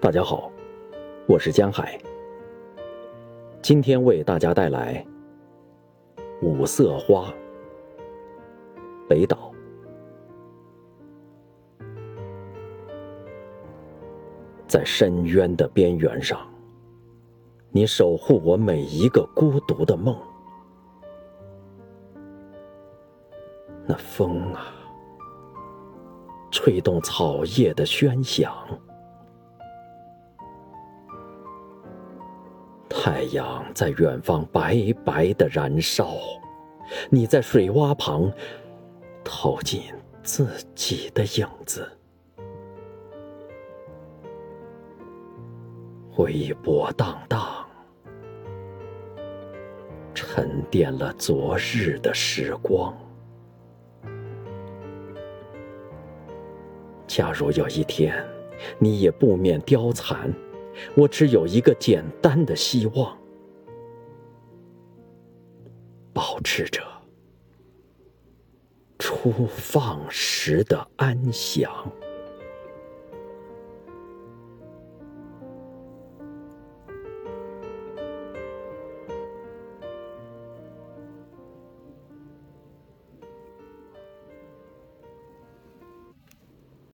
大家好，我是江海。今天为大家带来《五色花》北岛。在深渊的边缘上，你守护我每一个孤独的梦。那风啊，吹动草叶的喧响；太阳在远方白白的燃烧，你在水洼旁投进自己的影子。微波荡荡，沉淀了昨日的时光。假如有一天你也不免凋残，我只有一个简单的希望：保持着初放时的安详。